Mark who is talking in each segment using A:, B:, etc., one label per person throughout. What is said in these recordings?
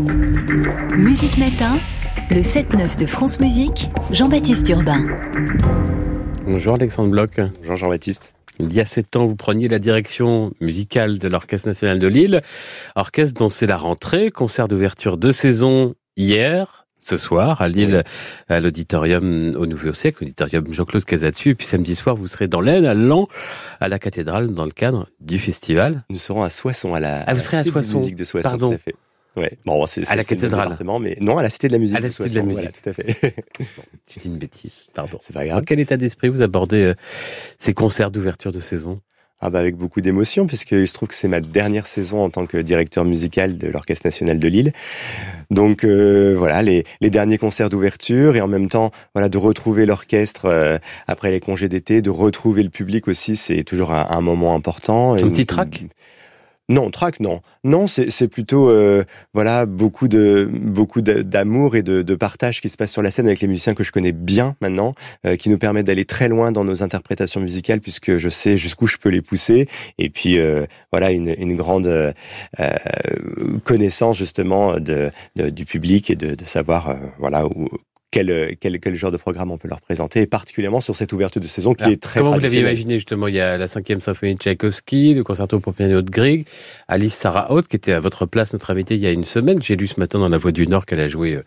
A: Musique Matin, le 7-9 de France Musique, Jean-Baptiste Urbain.
B: Bonjour Alexandre Bloch.
C: Bonjour Jean-Baptiste.
B: Il y a sept ans, vous preniez la direction musicale de l'Orchestre national de Lille, orchestre dont c'est la rentrée, concert d'ouverture de saison hier, ce soir à Lille, à l'auditorium au Nouveau Siècle, auditorium Jean-Claude Casatu. Et puis samedi soir, vous serez dans l'Aisne, à Lens, à la cathédrale, dans le cadre du festival.
C: Nous serons à Soissons, à la,
B: ah, vous serez à Soissons.
C: musique de Soissons,
B: Pardon.
C: tout à fait. Ouais. Bon, c'est,
B: à la cathédrale.
C: Mais non, à la Cité de la musique.
B: À la Cité de la musique.
C: Voilà, tout à fait.
B: Tu dis une bêtise, pardon.
C: C'est pas grave.
B: Dans quel état d'esprit vous abordez euh, ces concerts d'ouverture de saison?
C: Ah bah avec beaucoup d'émotion puisqu'il se trouve que c'est ma dernière saison en tant que directeur musical de l'Orchestre national de Lille. Donc euh, voilà les, les derniers concerts d'ouverture et en même temps voilà de retrouver l'orchestre euh, après les congés d'été, de retrouver le public aussi, c'est toujours un, un moment important.
B: Un petit trac?
C: Non, track, non. Non, c'est plutôt euh, voilà beaucoup de beaucoup d'amour et de, de, partage qui se passe sur la scène avec les musiciens que je connais bien maintenant, euh, qui nous permettent d'aller très loin dans nos interprétations musicales puisque je sais jusqu'où je peux les pousser. Et puis euh, voilà une, une grande euh, connaissance justement de, de, du public et de, de savoir voilà où, quel, quel, quel, genre de programme on peut leur présenter, et particulièrement sur cette ouverture de saison qui
B: Alors,
C: est très
B: Comment vous l'aviez imaginé justement Il y a la cinquième symphonie de Tchaïkovski, le concerto pour piano de Grieg, Alice Sarah Haute qui était à votre place, notre invitée il y a une semaine. J'ai lu ce matin dans La Voix du Nord qu'elle a joué euh,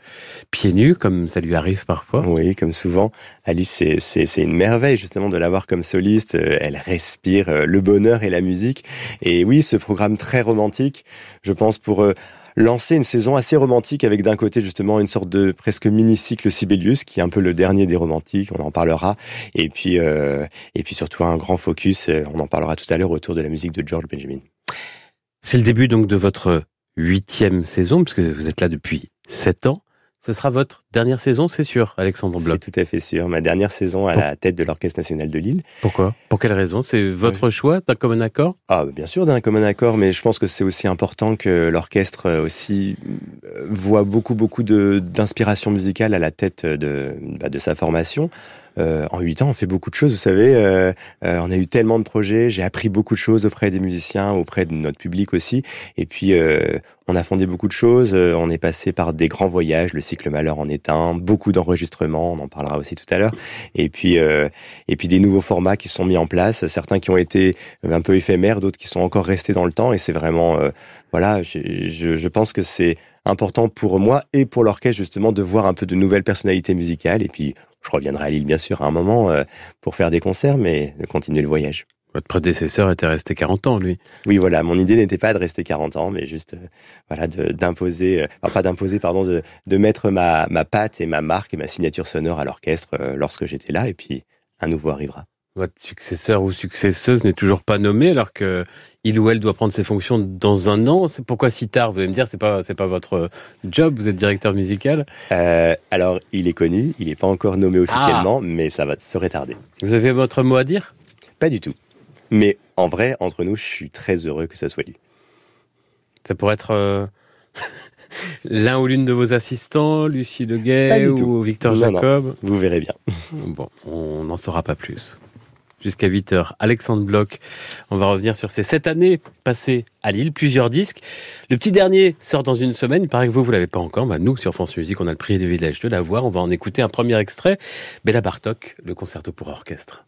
B: pieds nus, comme ça lui arrive parfois.
C: Oui, comme souvent. Alice, c'est une merveille justement de l'avoir comme soliste. Euh, Elle respire euh, le bonheur et la musique. Et oui, ce programme très romantique, je pense pour lancer une saison assez romantique avec d'un côté justement une sorte de presque mini-cycle Sibelius qui est un peu le dernier des romantiques, on en parlera, et puis euh, et puis surtout un grand focus, on en parlera tout à l'heure autour de la musique de George Benjamin.
B: C'est le début donc de votre huitième saison puisque vous êtes là depuis sept ans. Ce sera votre dernière saison, c'est sûr, Alexandre Bloch.
C: C'est tout à fait sûr. Ma dernière saison à Pour... la tête de l'Orchestre national de Lille.
B: Pourquoi? Pour quelle raison? C'est votre oui. choix d'un commun accord?
C: Ah, bien sûr, d'un commun accord, mais je pense que c'est aussi important que l'orchestre aussi voit beaucoup, beaucoup d'inspiration musicale à la tête de, bah, de sa formation. Euh, en huit ans, on fait beaucoup de choses. Vous savez, euh, euh, on a eu tellement de projets. J'ai appris beaucoup de choses auprès des musiciens, auprès de notre public aussi. Et puis, euh, on a fondé beaucoup de choses. on est passé par des grands voyages. Le cycle Malheur en est un. Beaucoup d'enregistrements. On en parlera aussi tout à l'heure. Et puis, euh, et puis des nouveaux formats qui sont mis en place. Certains qui ont été un peu éphémères, d'autres qui sont encore restés dans le temps. Et c'est vraiment, euh, voilà, je, je, je pense que c'est important pour moi et pour l'orchestre justement de voir un peu de nouvelles personnalités musicales. Et puis, je reviendrai à Lille, bien sûr, à un moment euh, pour faire des concerts, mais de continuer le voyage.
B: Votre prédécesseur était resté 40 ans, lui.
C: Oui, voilà. Mon idée n'était pas de rester 40 ans, mais juste, euh, voilà, d'imposer, euh, enfin, pas d'imposer, pardon, de, de mettre ma, ma patte et ma marque et ma signature sonore à l'orchestre euh, lorsque j'étais là, et puis un nouveau arrivera.
B: Votre successeur ou successeuse n'est toujours pas nommé, alors que il ou elle doit prendre ses fonctions dans un an. C'est pourquoi si tard Vous allez me dire, c'est pas c'est pas votre job. Vous êtes directeur musical.
C: Euh, alors, il est connu, il n'est pas encore nommé officiellement, ah. mais ça va se retarder.
B: Vous avez votre mot à dire?
C: Pas du tout. Mais en vrai, entre nous, je suis très heureux que ça soit lui.
B: Ça pourrait être euh, l'un ou l'une de vos assistants, Lucie Leguet ou
C: tout.
B: Victor
C: non,
B: Jacob?
C: Non, vous verrez bien.
B: Bon, on n'en saura pas plus jusqu'à 8h. Alexandre Bloch, on va revenir sur ces sept années passées à Lille, plusieurs disques. Le petit dernier sort dans une semaine, il paraît que vous, vous l'avez pas encore. Bah, nous, sur France Musique, on a le privilège de l'avoir. On va en écouter un premier extrait. Bella Bartok, le concerto pour orchestre.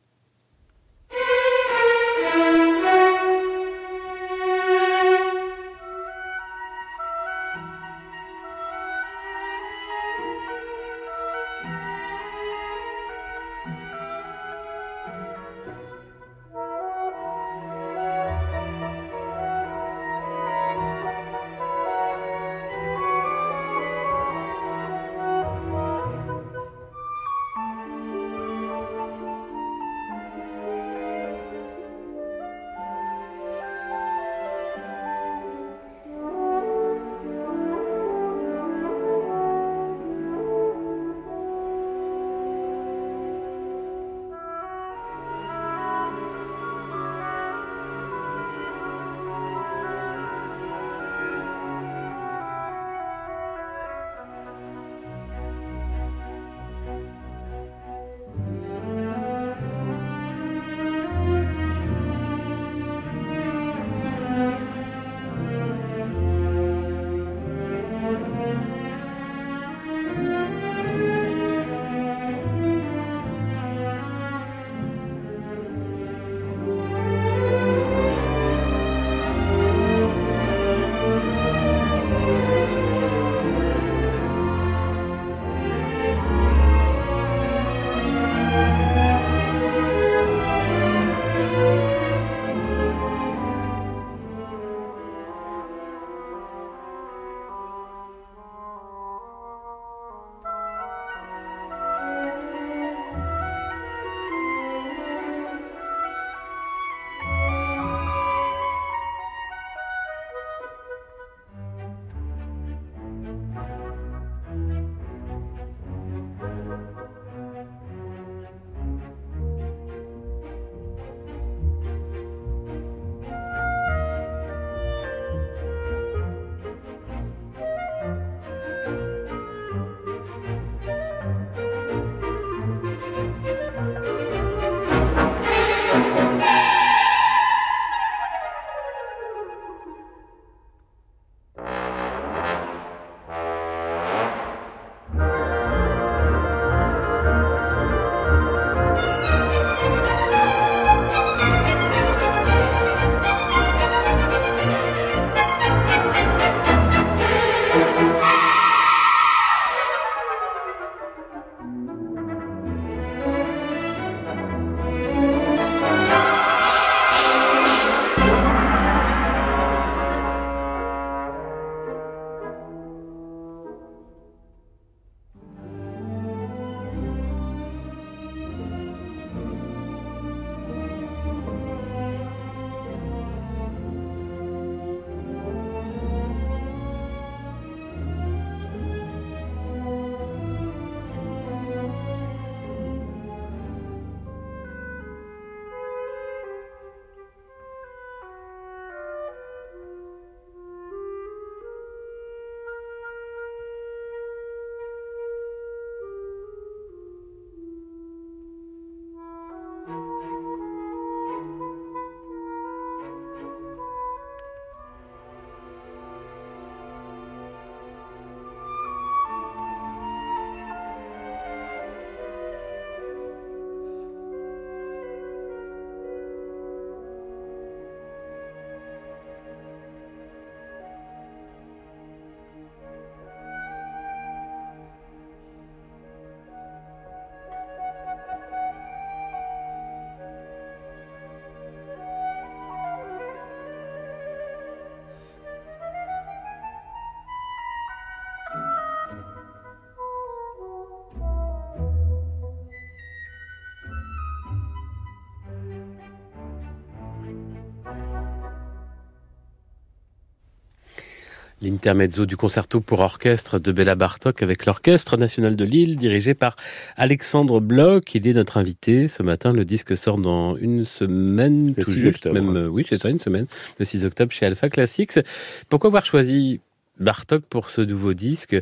B: L'intermezzo du concerto pour orchestre de Béla Bartok avec l'Orchestre national de Lille, dirigé par Alexandre Bloch. Il est notre invité ce matin. Le disque sort dans une semaine.
C: Le 6 octobre.
B: Même, euh, oui, c'est ça, une semaine. Le 6 octobre chez Alpha Classics. Pourquoi avoir choisi Bartok pour ce nouveau disque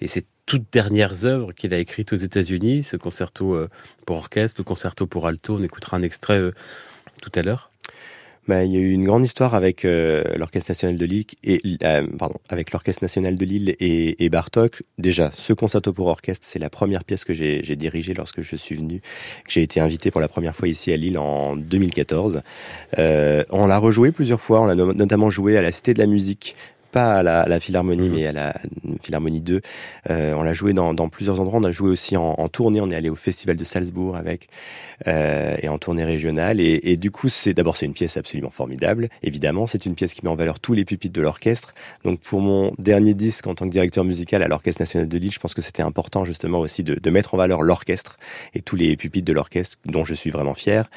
B: et ces toutes dernières œuvres qu'il a écrites aux États-Unis, ce concerto euh, pour orchestre, le concerto pour alto? On écoutera un extrait euh, tout à l'heure.
C: Bah, il y a eu une grande histoire avec euh, l'Orchestre national de Lille et euh, pardon, avec l'Orchestre national de Lille et, et, Bartok. Déjà, ce concerto pour orchestre, c'est la première pièce que j'ai dirigée lorsque je suis venu, que j'ai été invité pour la première fois ici à Lille en 2014. Euh, on l'a rejoué plusieurs fois. On a notamment joué à la Cité de la Musique pas à la, la Philharmonie, mmh. mais à la Philharmonie 2. Euh, on l'a joué dans, dans, plusieurs endroits. On a joué aussi en, en, tournée. On est allé au Festival de Salzbourg avec euh, et en tournée régionale. Et, et du coup, c'est d'abord c'est une pièce absolument formidable. Évidemment, c'est une pièce qui met en valeur tous les pupitres de l'orchestre. Donc pour mon dernier disque en tant que directeur musical à l'Orchestre national de Lille, je pense que c'était important justement aussi de, de mettre en valeur l'orchestre et tous les pupitres de l'orchestre dont je suis vraiment fier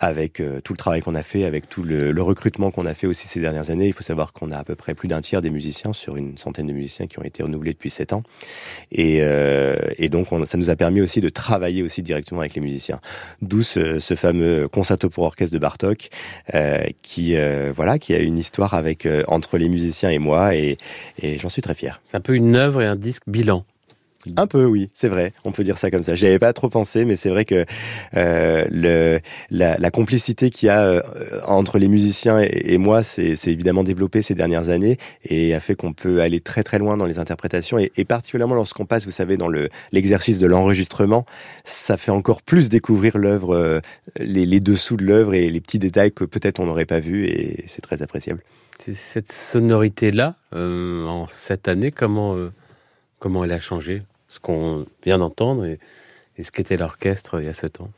C: avec euh, tout le travail qu'on a fait, avec tout le, le recrutement qu'on a fait aussi ces dernières années. Il faut savoir qu'on a à peu près plus d'un tiers des musiciens sur une centaine de musiciens qui ont été renouvelés depuis sept ans. Et, euh, et donc, on, ça nous a permis aussi de travailler aussi directement avec les musiciens. D'où ce, ce, fameux concerto pour orchestre de Bartok, euh, qui euh, voilà, qui a une histoire avec euh, entre les musiciens et moi, et, et j'en suis très fier.
B: C'est un peu une œuvre et un disque bilan.
C: Un peu, oui, c'est vrai. On peut dire ça comme ça. J'y avais pas trop pensé, mais c'est vrai que euh, le, la, la complicité qu'il y a euh, entre les musiciens et, et moi, c'est évidemment développé ces dernières années et a fait qu'on peut aller très très loin dans les interprétations et, et particulièrement lorsqu'on passe, vous savez, dans le l'exercice de l'enregistrement, ça fait encore plus découvrir l'œuvre, euh, les, les, dessous de l'œuvre et les petits détails que peut-être on n'aurait pas vus et c'est très appréciable.
B: Cette sonorité là, euh, en cette année, comment comment elle a changé? Ce qu'on vient d'entendre et, ce qu'était l'orchestre il y a sept ans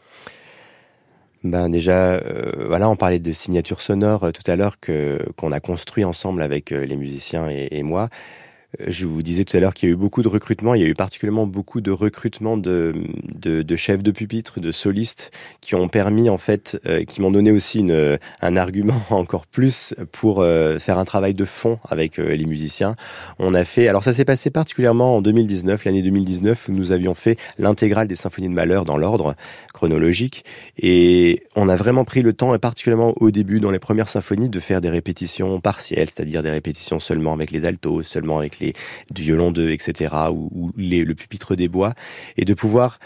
C: ben déjà, euh, voilà, on parlait de signature sonore euh, tout à l'heure qu'on a construit ensemble avec euh, les musiciens et moi. Je vous disais tout à l'heure qu'il y a eu beaucoup de recrutements. Il y a eu particulièrement beaucoup de recrutements de, de, de chefs de pupitre, de solistes, qui ont permis, en fait, euh, qui m'ont donné aussi une, un argument encore plus pour euh, faire un travail de fond avec euh, les musiciens. On a fait, alors ça s'est passé particulièrement en 2019, l'année 2019, où nous avions fait l'intégrale des symphonies de Malheur dans l'ordre chronologique. Et on a vraiment pris le temps, et particulièrement au début, dans les premières symphonies, de faire des répétitions partielles, c'est-à-dire des répétitions seulement avec les altos, seulement avec les du violon 2, etc., ou, ou les, le pupitre des bois, et de pouvoir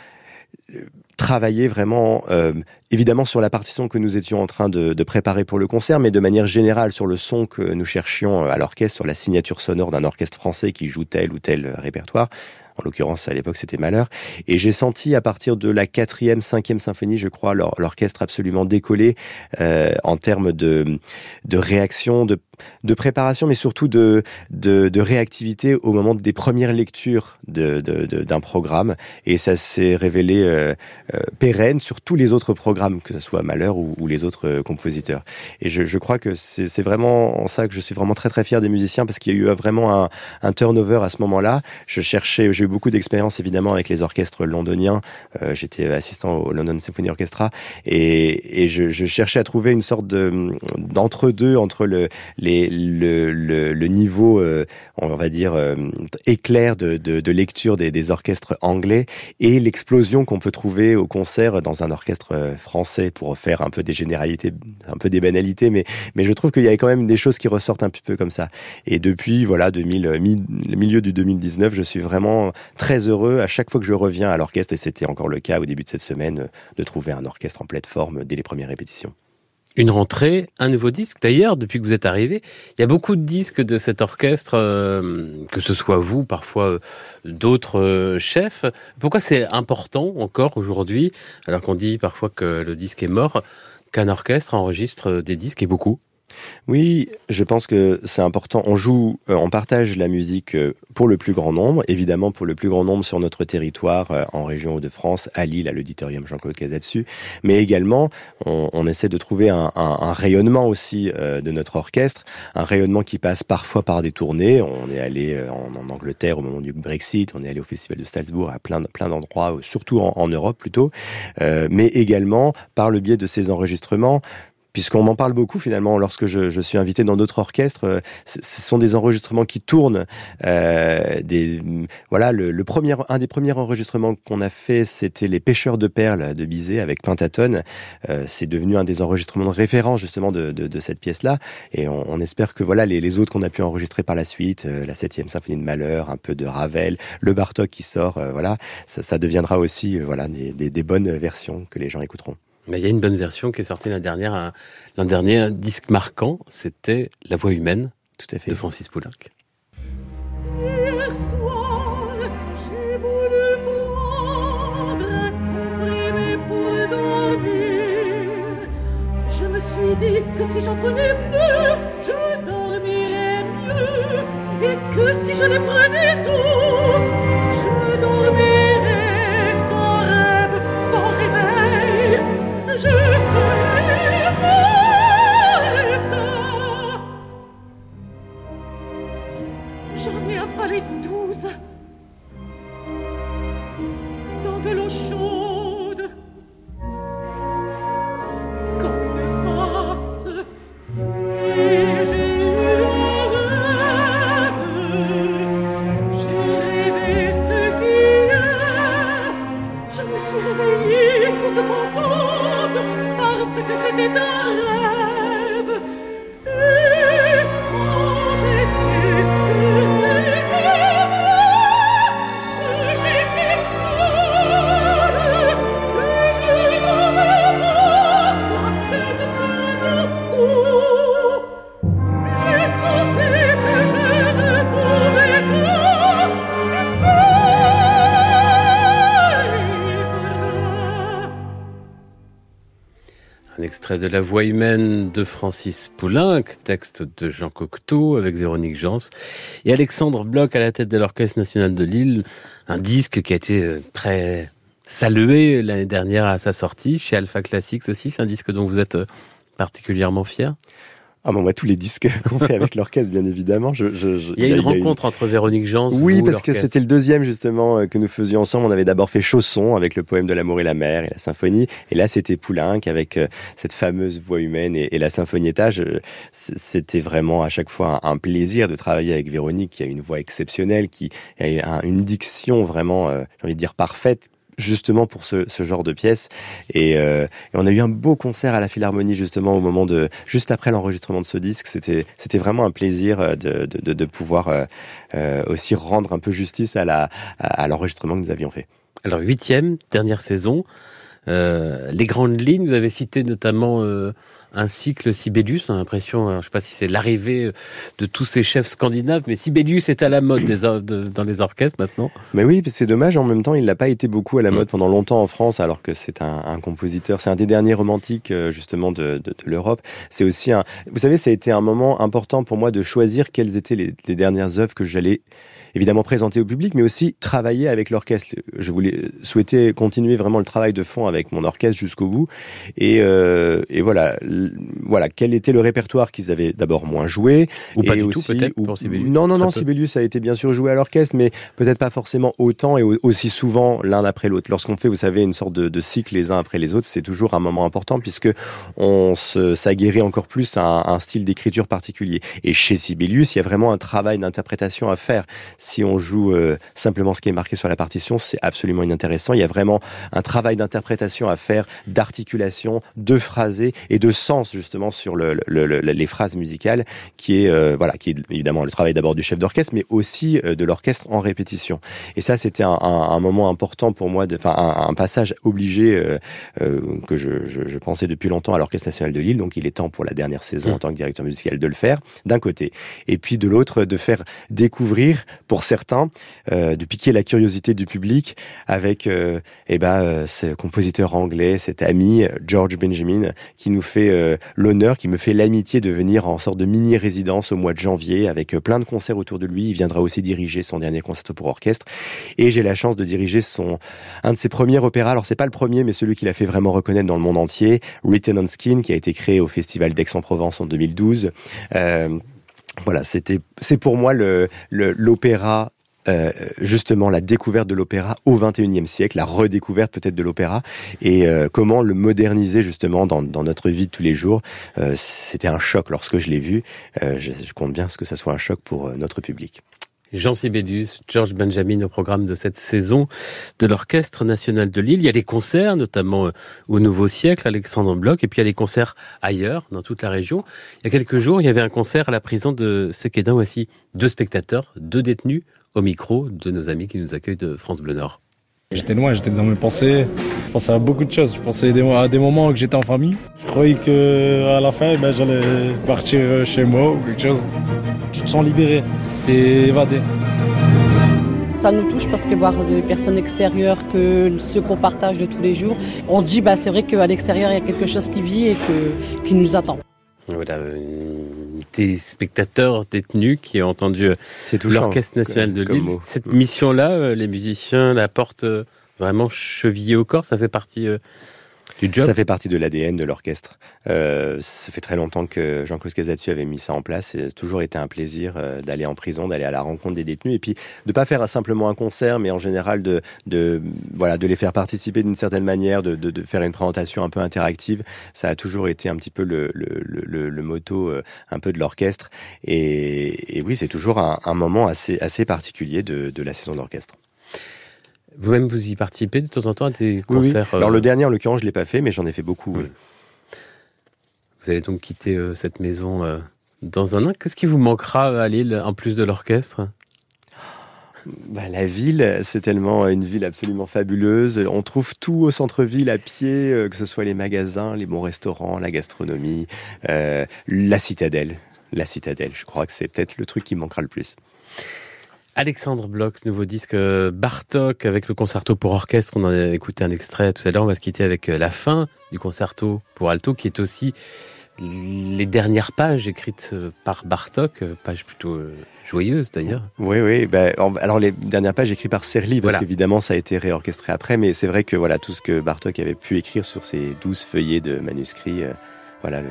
C: travailler vraiment, euh, évidemment sur la partition que nous étions en train de, préparer pour le concert, mais de manière générale sur le son que nous cherchions à l'orchestre, sur la signature sonore d'un orchestre français qui joue tel ou tel répertoire. En l'occurrence, à l'époque, c'était Malheur. Et j'ai senti à partir de la quatrième, cinquième symphonie, je crois, l'orchestre absolument décollé euh, en termes de, réaction, de, préparation, mais surtout de, réactivité au moment des premières lectures d'un programme. Et ça s'est révélé euh, euh, pérenne sur tous les autres programmes, que ce soit Malheur ou, les autres euh, compositeurs. Et je, crois que c'est vraiment en ça que je suis vraiment très très fier des musiciens parce qu'il y a eu vraiment un, turnover à ce moment-là. Je cherchais, j'ai eu beaucoup d'expérience évidemment avec les orchestres londoniens. Euh, J'étais assistant au London Symphony Orchestra et, je, cherchais à trouver une sorte d'entre-deux entre le, niveau, euh, on va dire, euh, éclair de, lecture des, des, orchestres anglais et l'explosion qu'on peut trouver au concert dans un orchestre euh, français pour faire un peu des généralités, un peu des banalités, mais, mais je trouve qu'il y avait quand même des choses qui ressortent un petit peu comme ça. Et depuis, voilà, 2000, mi, le milieu du 2019, je suis vraiment très heureux à chaque fois que je reviens à l'orchestre, et c'était encore le cas au début de cette semaine, de trouver un orchestre en pleine forme dès les premières répétitions.
B: Une rentrée, un nouveau disque. D'ailleurs, depuis que vous êtes arrivé, il y a beaucoup de disques de cet orchestre, euh, que ce soit vous, parfois euh, d'autres euh, chefs. Pourquoi c'est important encore aujourd'hui, alors qu'on dit parfois que le disque est mort, qu'un orchestre enregistre des disques et beaucoup?
C: Oui, je pense que c'est important. On joue, euh, on partage la musique euh, pour le plus grand nombre, évidemment pour le plus grand nombre sur notre territoire, euh, en région de France, à Lille, à l'auditorium Jean-Claude Casatsu, mais également on, on, essaie de trouver un, un, un rayonnement aussi de notre orchestre, un rayonnement qui passe parfois par des tournées. On est allé en, en Angleterre au moment du Brexit, on est allé au Festival de Salzbourg, à plein, plein d'endroits, surtout en, en, Europe plutôt, mais également par le biais de ces enregistrements puisqu'on m'en parle beaucoup finalement lorsque je, je suis invité dans d'autres orchestres. Euh, ce sont des enregistrements qui tournent. Euh, des, voilà, le, le, premier, un des premiers enregistrements qu'on a fait, c'était les Pêcheurs de perles de Bizet avec Pentatone. Euh, c'est devenu un des enregistrements de référence justement de, de, de cette pièce-là, et on, on, espère que voilà les, les autres qu'on a pu enregistrer par la suite, euh, la septième symphonie de Malheur, un peu de Ravel, le Bartok qui sort, euh, voilà, ça, ça, deviendra aussi voilà des, des, des bonnes versions que les gens écouteront.
B: Mais il y a une bonne version qui est sortie l'an dernier, l'an dernier, un disque marquant, c'était La Voix humaine,
C: tout à fait,
B: de Francis Poulenc.
D: Hier soir, j'ai voulu prendre un comprimé pour dormir. Je me suis dit que si j'en prenais plus, je dormirais mieux, et que si je les prenais tous, Je de La
B: Voix humaine de Francis Poulenc, texte de Jean Cocteau avec Véronique Jans et Alexandre Bloch à la tête de l'Orchestre national de Lille. Un disque qui a été euh, très salué l'année dernière à sa sortie chez Alpha Classics aussi. C'est un disque dont vous êtes euh, particulièrement fier?
C: Ah bon, moi, tous les disques qu'on fait avec l'orchestre, bien évidemment. Je, je, je,
B: il y a une rencontre une... entre Véronique Jans.
C: Oui,
B: vous,
C: parce que c'était le deuxième justement euh, que nous faisions ensemble. On avait d'abord fait Chausson avec le poème de l'amour et la mer et la symphonie, et là c'était Poulenc avec euh, cette fameuse voix humaine et, et la symphoniettage. C'était vraiment à chaque fois un, un, plaisir de travailler avec Véronique, qui a une voix exceptionnelle, qui a une diction vraiment, euh, j'ai envie de dire parfaite, justement pour ce, ce, genre de pièce. Et, euh, on a eu un beau concert à la Philharmonie justement au moment de juste après l'enregistrement de ce disque. C'était c'était vraiment un plaisir de, de, de pouvoir euh, euh, aussi rendre un peu justice à la à, l'enregistrement que nous avions fait.
B: Alors huitième dernière saison, euh, les grandes lignes. Vous avez cité notamment un cycle Sibelius. On a l'impression, je ne sais pas si c'est l'arrivée de tous ces chefs scandinaves, mais Sibelius est à la mode des or de, dans les orchestres maintenant.
C: Mais oui, c'est dommage. En même temps, il n'a pas été beaucoup à la mode pendant longtemps en France, alors que c'est un, un, compositeur. C'est un des derniers romantiques justement de, de, de l'Europe. C'est aussi un. Vous savez, ça a été un moment important pour moi de choisir quelles étaient les, les dernières œuvres que j'allais évidemment présenter au public, mais aussi travailler avec l'orchestre. Je voulais souhaiter continuer vraiment le travail de fond avec mon orchestre jusqu'au bout. Et, euh, et voilà, voilà, quel était le répertoire qu'ils avaient d'abord moins joué.
B: Ou
C: et
B: pas du
C: aussi,
B: tout peut-être
C: ou,
B: pour Sibelius.
C: Non, non, non, Sibelius a été bien sûr joué à l'orchestre, mais peut-être pas forcément autant et aussi souvent l'un après l'autre. Lorsqu'on fait, vous savez, une sorte de, de, cycle les uns après les autres, c'est toujours un moment important puisque on s'aguerrit encore plus à un, un style d'écriture particulier. Et chez Sibelius, il y a vraiment un travail d'interprétation à faire si on joue euh, simplement ce qui est marqué sur la partition, c'est absolument inintéressant. Il y a vraiment un travail d'interprétation à faire, d'articulation, de phrasé et de sens justement sur le, le, le, les phrases musicales, qui est euh, voilà, qui est évidemment le travail d'abord du chef d'orchestre, mais aussi euh, de l'orchestre en répétition. Et ça, c'était un, un, un, moment important pour moi, enfin un, un, passage obligé euh, que je, je, je, pensais depuis longtemps à l'Orchestre national de Lille. Donc, il est temps pour la dernière saison mmh. en tant que directeur musical de le faire, d'un côté, et puis de l'autre de faire découvrir pour certains euh, de piquer la curiosité du public avec euh, eh ben, euh, ce compositeur anglais, cet ami George Benjamin, qui nous fait l'honneur, qui me fait l'amitié de venir en sorte de mini-résidence au mois de janvier avec plein de concerts autour de lui. Il viendra aussi diriger son dernier concerto pour orchestre. Et j'ai la chance de diriger son un de ses premiers opéras. Alors c'est pas le premier, mais celui qu'il a fait vraiment reconnaître dans le monde entier, Written on Skin, qui a été créé au Festival d'Aix-en-Provence en 2012. Euh, voilà, c'était, c'est pour moi le, l'opéra euh, justement la découverte de l'opéra au XXIe siècle, la redécouverte peut-être de l'opéra, et euh, comment le moderniser justement dans, dans, notre vie de tous les jours. Euh, C'était un choc lorsque je l'ai vu. Euh, je, je compte bien ce que ça soit un choc pour euh, notre public.
B: Jean Sibelius, George Benjamin au programme de cette saison de l'Orchestre National de Lille. Il y a des concerts, notamment euh, au Nouveau Siècle, Alexandre Bloch, et puis il y a des concerts ailleurs, dans toute la région. Il y a quelques jours, il y avait un concert à la prison de Sequedin. Voici deux spectateurs, deux détenus au micro de nos amis qui nous accueillent de France Bleu Nord.
E: J'étais loin, j'étais dans mes pensées. Je pensais à beaucoup de choses. Je pensais à des moments où j'étais en famille. Je croyais qu'à la fin, ben, j'allais partir chez moi ou quelque chose. Tu te sens libéré, t'es évadé.
F: Ça nous touche parce que voir des personnes extérieures que ceux qu'on partage de tous les jours, on dit bah c'est vrai qu'à l'extérieur il y a quelque chose qui vit et que, qui nous attend.
B: Voilà, des spectateurs détenus qui ont entendu l'Orchestre national de Lille. Cette mission-là, les musiciens la portent vraiment chevillée au corps. Ça fait partie.
C: Ça fait partie de l'ADN de l'orchestre. Euh, ça fait très longtemps que Jean-Claude Casatsu avait mis ça en place. Et ça a toujours été un plaisir euh, d'aller en prison, d'aller à la rencontre des détenus et puis de pas faire simplement un concert, mais en général de, de voilà de les faire participer d'une certaine manière, de, de, de, faire une présentation un peu interactive. Ça a toujours été un petit peu le, le, le, le motto euh, un peu de l'orchestre. Et, oui, c'est toujours un, un, moment assez assez particulier de, de la saison d'orchestre.
B: Vous-même, vous y participez de temps en temps à des concerts
C: oui, Alors le dernier, en l'occurrence, je l'ai pas fait, mais j'en ai fait beaucoup. Oui.
B: Vous allez donc quitter euh, cette maison euh, dans un an. Qu'est-ce qui vous manquera à Lille, en plus de l'orchestre?
C: Bah, la ville, c'est tellement une ville absolument fabuleuse. On trouve tout au centre-ville à pied, euh, que ce soit les magasins, les bons restaurants, la gastronomie, euh, la citadelle. La citadelle, je crois que c'est peut-être le truc qui manquera le plus.
B: Alexandre Bloch, nouveau disque Bartok avec le concerto pour orchestre. On en a écouté un extrait tout à l'heure. On va se quitter avec la fin du concerto pour alto qui est aussi les dernières pages écrites par Bartok, pages plutôt joyeuses d'ailleurs.
C: Oui, oui. Ben, alors les dernières pages écrites par Serly, parce voilà. qu'évidemment ça a été réorchestré après, mais c'est vrai que voilà tout ce que Bartok avait pu écrire sur ces douze feuillets de manuscrits, euh, voilà le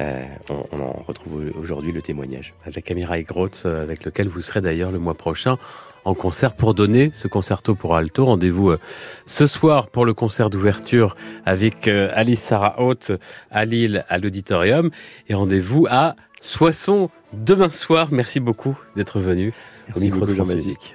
C: euh, on, on, en retrouve aujourd'hui le témoignage.
B: Avec Amira Groth, avec lequel vous serez d'ailleurs le mois prochain en concert pour donner ce concerto pour alto. Rendez-vous ce soir pour le concert d'ouverture avec Alice Sarah Haute à Lille à l'auditorium et rendez-vous à Soissons demain soir. Merci beaucoup d'être venu
C: Merci au micro de France Musique.